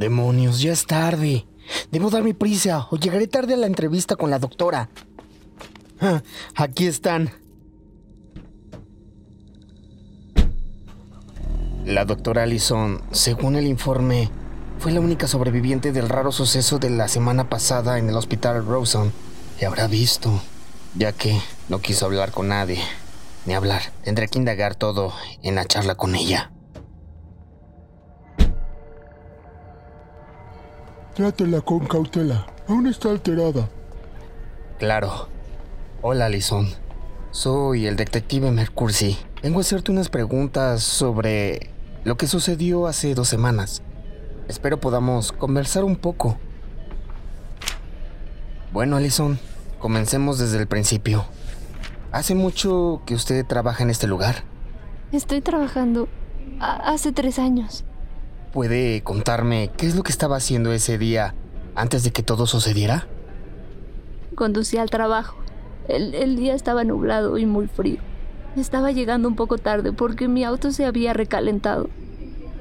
Demonios, ya es tarde. Debo darme prisa o llegaré tarde a la entrevista con la doctora. Ah, aquí están. La doctora Allison, según el informe, fue la única sobreviviente del raro suceso de la semana pasada en el hospital Rosen. Y habrá visto, ya que no quiso hablar con nadie. Ni hablar. Tendré que indagar todo en la charla con ella. Trátela con cautela. Aún está alterada. Claro. Hola, Alison. Soy el detective Mercursi. Vengo a hacerte unas preguntas sobre lo que sucedió hace dos semanas. Espero podamos conversar un poco. Bueno, Alison, comencemos desde el principio. ¿Hace mucho que usted trabaja en este lugar? Estoy trabajando hace tres años. ¿Puede contarme qué es lo que estaba haciendo ese día antes de que todo sucediera? Conducía al trabajo. El, el día estaba nublado y muy frío. Estaba llegando un poco tarde porque mi auto se había recalentado.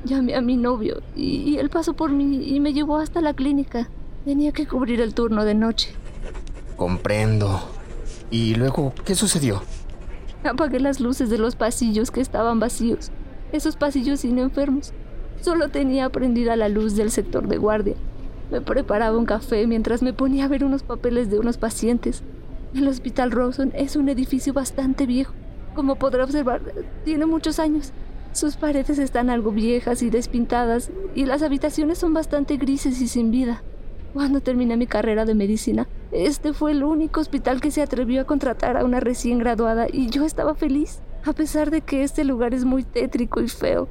Llamé a mi novio y, él pasó por mí y me llevó hasta la clínica. Tenía que cubrir el turno de noche. Comprendo. ¿Y luego qué sucedió? Apagué las luces de los pasillos que estaban vacíos. Esos pasillos sin enfermos. Solo tenía prendida la luz del sector de guardia. Me preparaba un café mientras me ponía a ver unos papeles de unos pacientes. El Hospital Rawson es un edificio bastante viejo. Como podrá observar, tiene muchos años. Sus paredes están algo viejas y despintadas, y las habitaciones son bastante grises y sin vida. Cuando terminé mi carrera de medicina, este fue el único hospital que se atrevió a contratar a una recién graduada y yo estaba feliz, a pesar de que este lugar es muy tétrico y feo.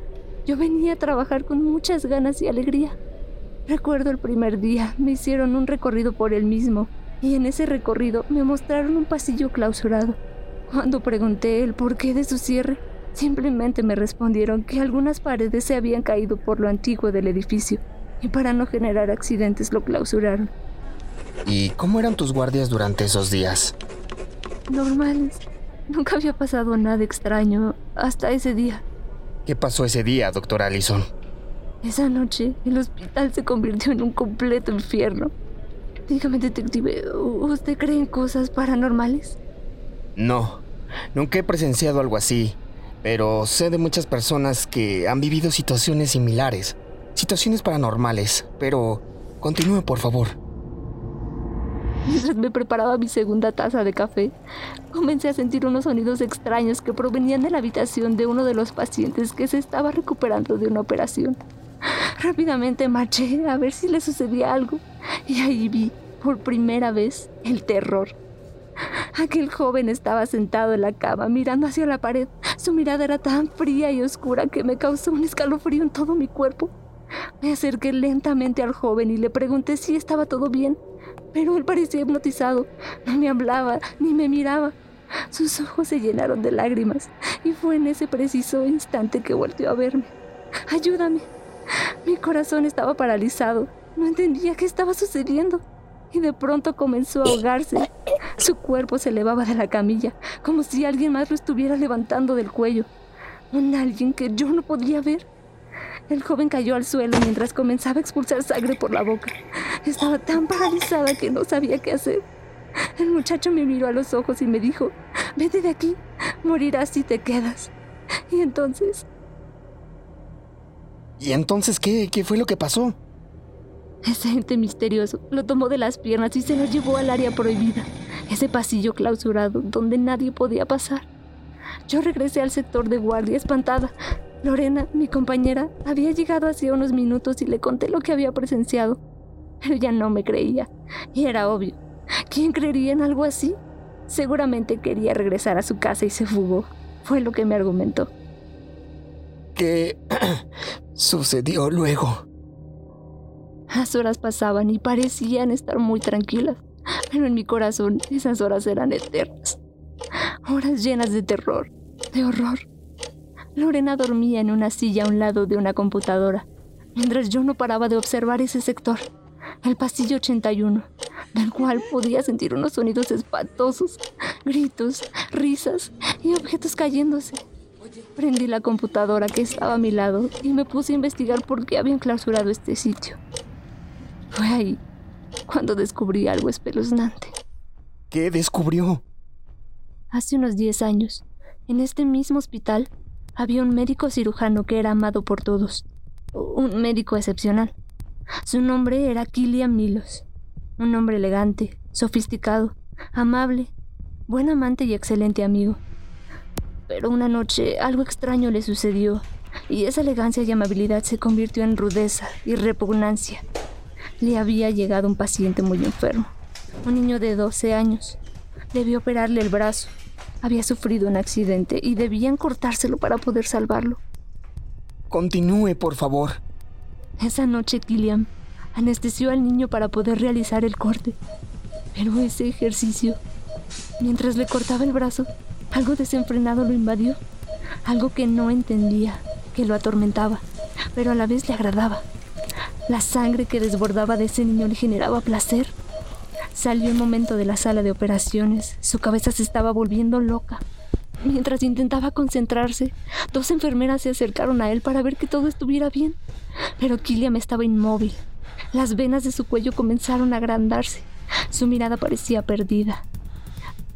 Yo venía a trabajar con muchas ganas y alegría. Recuerdo el primer día, me hicieron un recorrido por el mismo, y en ese recorrido me mostraron un pasillo clausurado. Cuando pregunté el porqué de su cierre, simplemente me respondieron que algunas paredes se habían caído por lo antiguo del edificio y para no generar accidentes lo clausuraron. ¿Y cómo eran tus guardias durante esos días? Normales. Nunca había pasado nada extraño hasta ese día. ¿Qué pasó ese día, doctor Allison? Esa noche, el hospital se convirtió en un completo infierno. Dígame, detective, ¿usted cree en cosas paranormales? No, nunca he presenciado algo así, pero sé de muchas personas que han vivido situaciones similares, situaciones paranormales, pero continúe por favor. Mientras me preparaba mi segunda taza de café, comencé a sentir unos sonidos extraños que provenían de la habitación de uno de los pacientes que se estaba recuperando de una operación. Rápidamente marché a ver si le sucedía algo y ahí vi, por primera vez, el terror. Aquel joven estaba sentado en la cama mirando hacia la pared. Su mirada era tan fría y oscura que me causó un escalofrío en todo mi cuerpo. Me acerqué lentamente al joven y le pregunté si estaba todo bien, pero él parecía hipnotizado. No me hablaba ni me miraba. Sus ojos se llenaron de lágrimas y fue en ese preciso instante que volteó a verme. Ayúdame. Mi corazón estaba paralizado. No entendía qué estaba sucediendo y de pronto comenzó a ahogarse. Su cuerpo se elevaba de la camilla, como si alguien más lo estuviera levantando del cuello. Un alguien que yo no podía ver. El joven cayó al suelo mientras comenzaba a expulsar sangre por la boca. Estaba tan paralizada que no sabía qué hacer. El muchacho me miró a los ojos y me dijo, vete de aquí, morirás si te quedas. Y entonces... ¿Y entonces qué? ¿Qué fue lo que pasó? Ese ente misterioso lo tomó de las piernas y se lo llevó al área prohibida, ese pasillo clausurado donde nadie podía pasar. Yo regresé al sector de guardia espantada. Lorena, mi compañera, había llegado hacía unos minutos y le conté lo que había presenciado. Pero ya no me creía. Y era obvio. ¿Quién creería en algo así? Seguramente quería regresar a su casa y se fugó. Fue lo que me argumentó. ¿Qué sucedió luego? Las horas pasaban y parecían estar muy tranquilas, pero en mi corazón esas horas eran eternas. Horas llenas de terror, de horror. Lorena dormía en una silla a un lado de una computadora, mientras yo no paraba de observar ese sector, el pasillo 81, del cual podía sentir unos sonidos espantosos, gritos, risas y objetos cayéndose. Prendí la computadora que estaba a mi lado y me puse a investigar por qué habían clausurado este sitio. Fue ahí cuando descubrí algo espeluznante. ¿Qué descubrió? Hace unos 10 años, en este mismo hospital, había un médico cirujano que era amado por todos. Un médico excepcional. Su nombre era Killian Milos. Un hombre elegante, sofisticado, amable, buen amante y excelente amigo. Pero una noche algo extraño le sucedió, y esa elegancia y amabilidad se convirtió en rudeza y repugnancia. Le había llegado un paciente muy enfermo, un niño de 12 años. Debió operarle el brazo. Había sufrido un accidente y debían cortárselo para poder salvarlo. Continúe, por favor. Esa noche Killian anestesió al niño para poder realizar el corte. Pero ese ejercicio, mientras le cortaba el brazo, algo desenfrenado lo invadió. Algo que no entendía, que lo atormentaba, pero a la vez le agradaba. La sangre que desbordaba de ese niño le generaba placer. Salió un momento de la sala de operaciones. Su cabeza se estaba volviendo loca. Mientras intentaba concentrarse, dos enfermeras se acercaron a él para ver que todo estuviera bien. Pero Killiam estaba inmóvil. Las venas de su cuello comenzaron a agrandarse. Su mirada parecía perdida.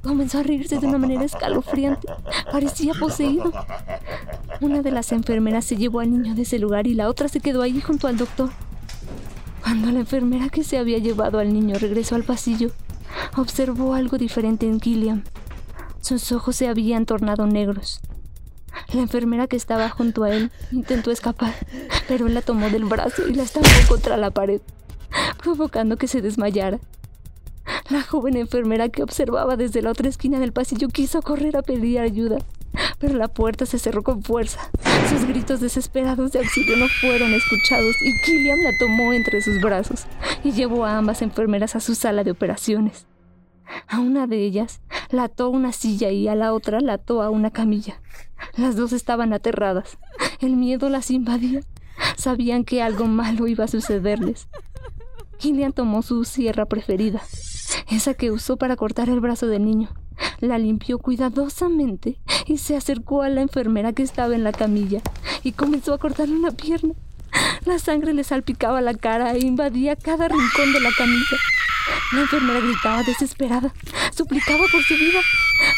Comenzó a reírse de una manera escalofriante. Parecía poseído. Una de las enfermeras se llevó al niño de ese lugar y la otra se quedó ahí junto al doctor. Cuando la enfermera que se había llevado al niño regresó al pasillo, observó algo diferente en Killian. Sus ojos se habían tornado negros. La enfermera que estaba junto a él intentó escapar, pero él la tomó del brazo y la estampó contra la pared, provocando que se desmayara. La joven enfermera que observaba desde la otra esquina del pasillo quiso correr a pedir ayuda, pero la puerta se cerró con fuerza. Sus gritos desesperados de auxilio no fueron escuchados y Killian la tomó entre sus brazos y llevó a ambas enfermeras a su sala de operaciones. A una de ellas la ató a una silla y a la otra la ató a una camilla. Las dos estaban aterradas. El miedo las invadía. Sabían que algo malo iba a sucederles. Killian tomó su sierra preferida, esa que usó para cortar el brazo del niño. La limpió cuidadosamente y se acercó a la enfermera que estaba en la camilla y comenzó a cortarle una pierna. La sangre le salpicaba la cara e invadía cada rincón de la camilla. La enfermera gritaba desesperada, suplicaba por su vida,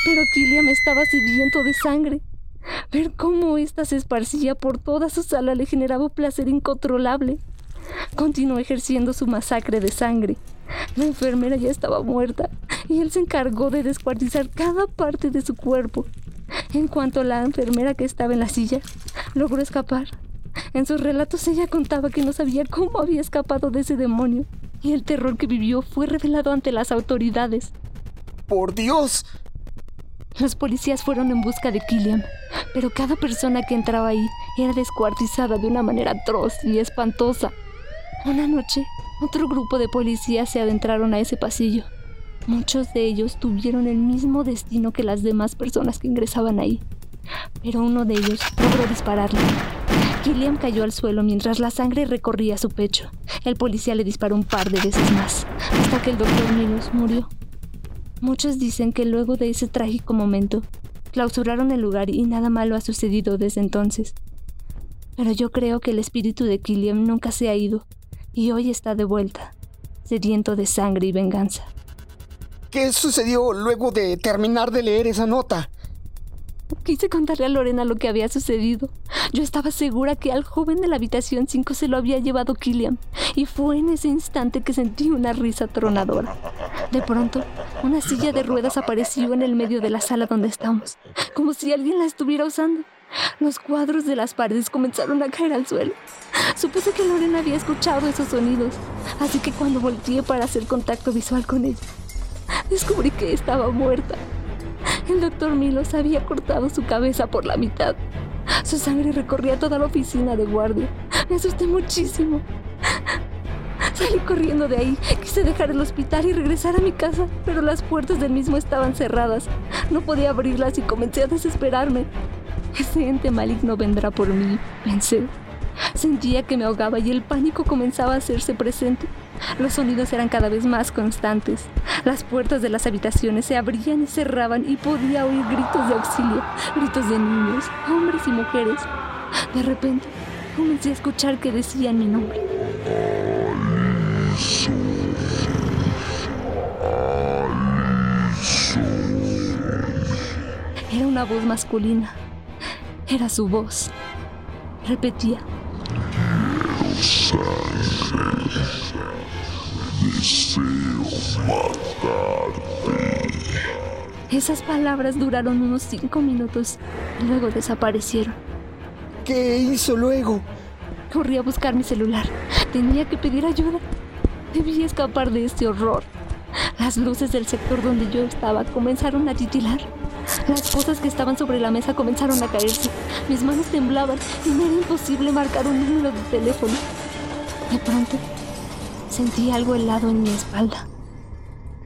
pero Killian estaba sediento de sangre. Ver cómo ésta se esparcía por toda su sala le generaba placer incontrolable. Continuó ejerciendo su masacre de sangre. La enfermera ya estaba muerta y él se encargó de descuartizar cada parte de su cuerpo. En cuanto la enfermera que estaba en la silla logró escapar, en sus relatos ella contaba que no sabía cómo había escapado de ese demonio y el terror que vivió fue revelado ante las autoridades. ¡Por Dios! Los policías fueron en busca de Killian, pero cada persona que entraba ahí era descuartizada de una manera atroz y espantosa. Una noche, otro grupo de policías se adentraron a ese pasillo. Muchos de ellos tuvieron el mismo destino que las demás personas que ingresaban ahí, pero uno de ellos logró dispararle. Killian cayó al suelo mientras la sangre recorría su pecho. El policía le disparó un par de veces más, hasta que el doctor Milos murió. Muchos dicen que luego de ese trágico momento, clausuraron el lugar y nada malo ha sucedido desde entonces. Pero yo creo que el espíritu de Killian nunca se ha ido y hoy está de vuelta, sediento de sangre y venganza. ¿Qué sucedió luego de terminar de leer esa nota? Quise contarle a Lorena lo que había sucedido. Yo estaba segura que al joven de la habitación 5 se lo había llevado Killian, y fue en ese instante que sentí una risa tronadora. De pronto, una silla de ruedas apareció en el medio de la sala donde estamos, como si alguien la estuviera usando. Los cuadros de las paredes comenzaron a caer al suelo. Supuse que Lorena había escuchado esos sonidos, así que cuando volteé para hacer contacto visual con ella, descubrí que estaba muerta. El doctor Milos había cortado su cabeza por la mitad. Su sangre recorría toda la oficina de guardia. Me asusté muchísimo. Salí corriendo de ahí. Quise dejar el hospital y regresar a mi casa, pero las puertas del mismo estaban cerradas. No podía abrirlas y comencé a desesperarme. Ese ente maligno vendrá por mí, pensé. Sentía que me ahogaba y el pánico comenzaba a hacerse presente. Los sonidos eran cada vez más constantes. Las puertas de las habitaciones se abrían y cerraban y podía oír gritos de auxilio, gritos de niños, hombres y mujeres. De repente, comencé a escuchar que decían mi nombre. Era una voz masculina. Era su voz. Repetía. Deseo matarte. Esas palabras duraron unos cinco minutos y luego desaparecieron. ¿Qué hizo luego? Corrí a buscar mi celular. Tenía que pedir ayuda. Debía escapar de este horror. Las luces del sector donde yo estaba comenzaron a titilar. Las cosas que estaban sobre la mesa comenzaron a caerse. Mis manos temblaban y me era imposible marcar un número de teléfono. De pronto, sentí algo helado en mi espalda.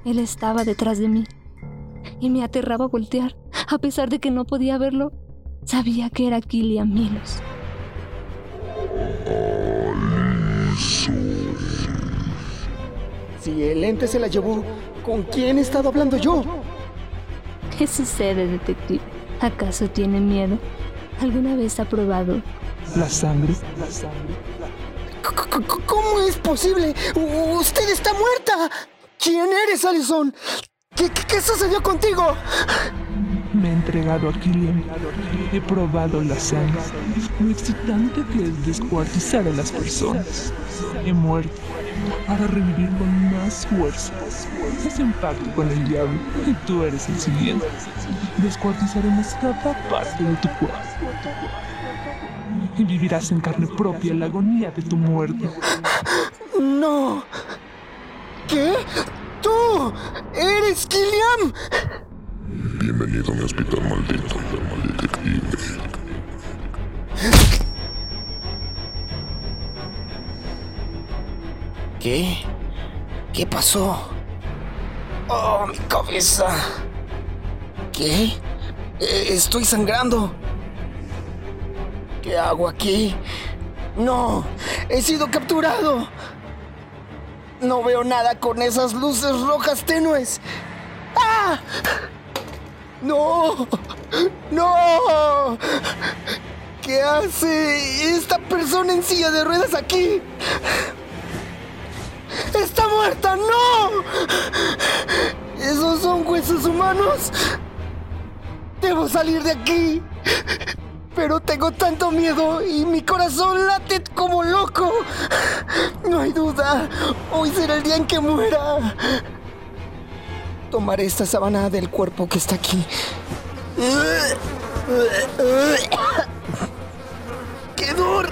Él estaba detrás de mí y me aterraba voltear. A pesar de que no podía verlo, sabía que era Killian Milos. Si el ente se la llevó, ¿con quién he estado hablando yo? ¿Qué sucede, detective? ¿Acaso tiene miedo? ¿Alguna vez ha probado? La sangre, la sangre. ¿Cómo es posible? ¡Usted está muerta! ¿Quién eres, Allison? ¿Qué, qué, qué sucedió contigo? Me he entregado a Killian. He probado la sangre. Lo excitante que es descuartizar a las personas. He muerto para revivir con más fuerza. Haz un pacto con el diablo y tú eres el siguiente. Descuartizaremos cada parte de tu cuerpo. Y vivirás en carne propia la agonía de tu muerte. No. ¿Qué? ¡Tú! ¡Eres Killian! Bienvenido a mi hospital maldito, detective. ¿Qué? ¿Qué pasó? ¡Oh, mi cabeza! ¿Qué? Eh, Estoy sangrando. ¿Qué hago aquí? ¡No! ¡He sido capturado! No veo nada con esas luces rojas tenues. ¡Ah! ¡No! ¡No! ¿Qué hace esta persona en silla de ruedas aquí? ¡Está muerta! ¡No! ¿Esos son huesos humanos? Debo salir de aquí. Pero tengo tanto miedo y mi corazón late como loco. No hay duda. Hoy será el día en que muera. Tomaré esta sábana del cuerpo que está aquí. ¡Qué dor!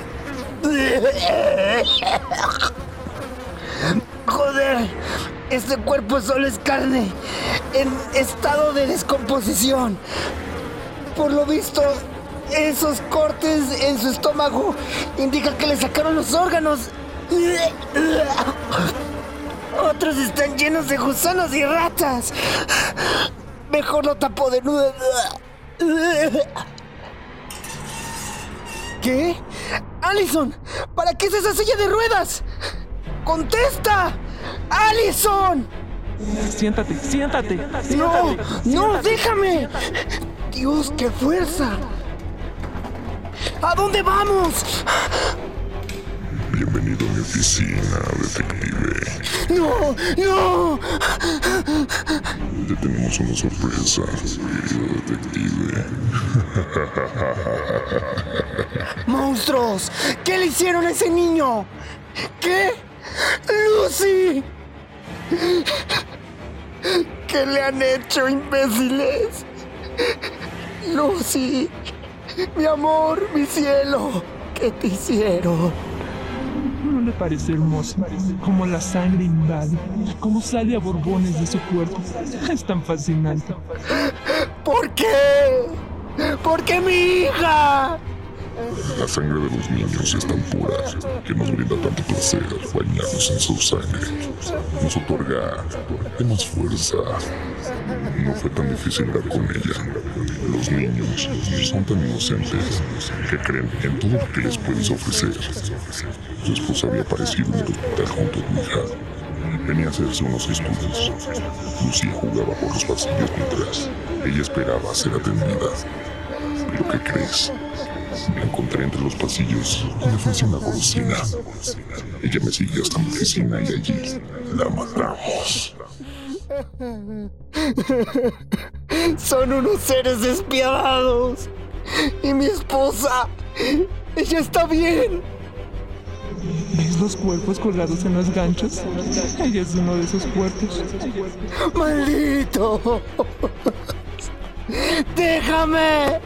Joder, este cuerpo solo es carne, en estado de descomposición. Por lo visto, esos cortes en su estómago indican que le sacaron los órganos. Otros están llenos de gusanos y ratas. Mejor lo tapo de nuevo. ¿Qué? ¡Allison! ¿Para qué es esa silla de ruedas? ¡Contesta! ¡Allison! Siéntate, siéntate. ¡No! siéntate, ¡No! siéntate. ¡Déjame! ¡Dios, qué fuerza! ¿A dónde vamos? Bienvenido a mi oficina, detective. ¡No! ¡No! Te tenemos una sorpresa, querido detective. ¡Monstruos! ¿Qué le hicieron a ese niño? ¿Qué? ¡Lucy! ¿Qué le han hecho, imbéciles? Lucy, mi amor, mi cielo, ¿qué te hicieron? ¿No le parece hermoso? Como la sangre invade, como sale a borbones de su cuerpo. Es tan fascinante. ¿Por qué? ¿Por qué mi hija? La sangre de los niños es tan pura que nos brinda tanto placer bañarnos en su sangre. Nos otorga más fuerza. No fue tan difícil dar con ella. Los niños son tan inocentes que creen en todo lo que les puedes ofrecer. Su esposa había aparecido en el hospital junto a tu hija. Venía a hacerse unos estudios. Lucía jugaba por los pasillos mientras ella esperaba ser atendida. ¿Pero qué crees? La encontré entre los pasillos y me ofrecí una golosina. Ella me siguió hasta mi oficina y allí la matamos. Son unos seres despiadados. Y mi esposa, ella está bien. ¿Ves los cuerpos colgados en los ganchos? Ella es uno de esos cuerpos. ¡Maldito! ¡Déjame!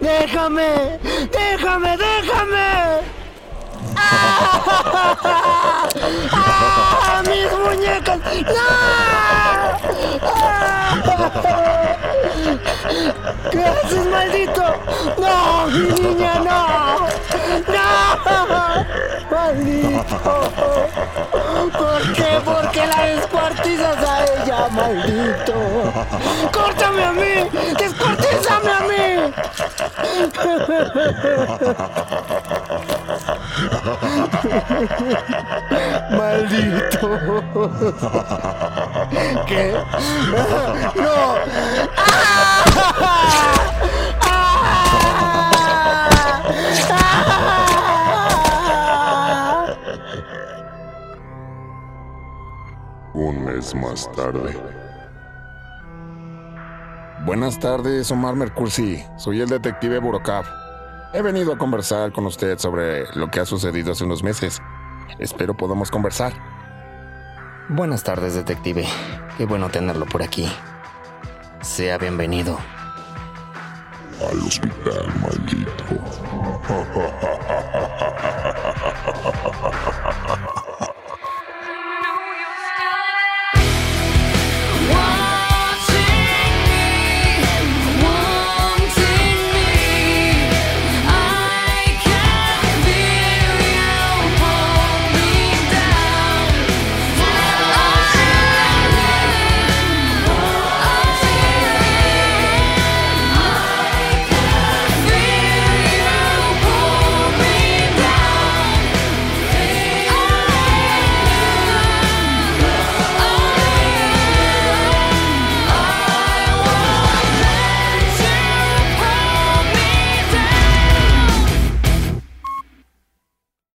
¡Déjame! ¡Déjame! ¡Déjame! ¡Ah! ¡Ah! ¡Mis muñecas! ¡No! ¡Ah! ¿Qué haces, maldito? ¡No, mi niña, no! ¡No! ¡Maldito! ¿Por qué? ¿Por qué la descuartizas a ella, maldito? ¡Córtame a mí! ¡Descuartízame a! ¡Maldito! ¿Qué? ¡No! Un mes más tarde. Buenas tardes, Omar Mercursi. Soy el detective Burokab. He venido a conversar con usted sobre lo que ha sucedido hace unos meses. Espero podamos conversar. Buenas tardes, detective. Qué bueno tenerlo por aquí. Sea bienvenido. Al hospital, maldito.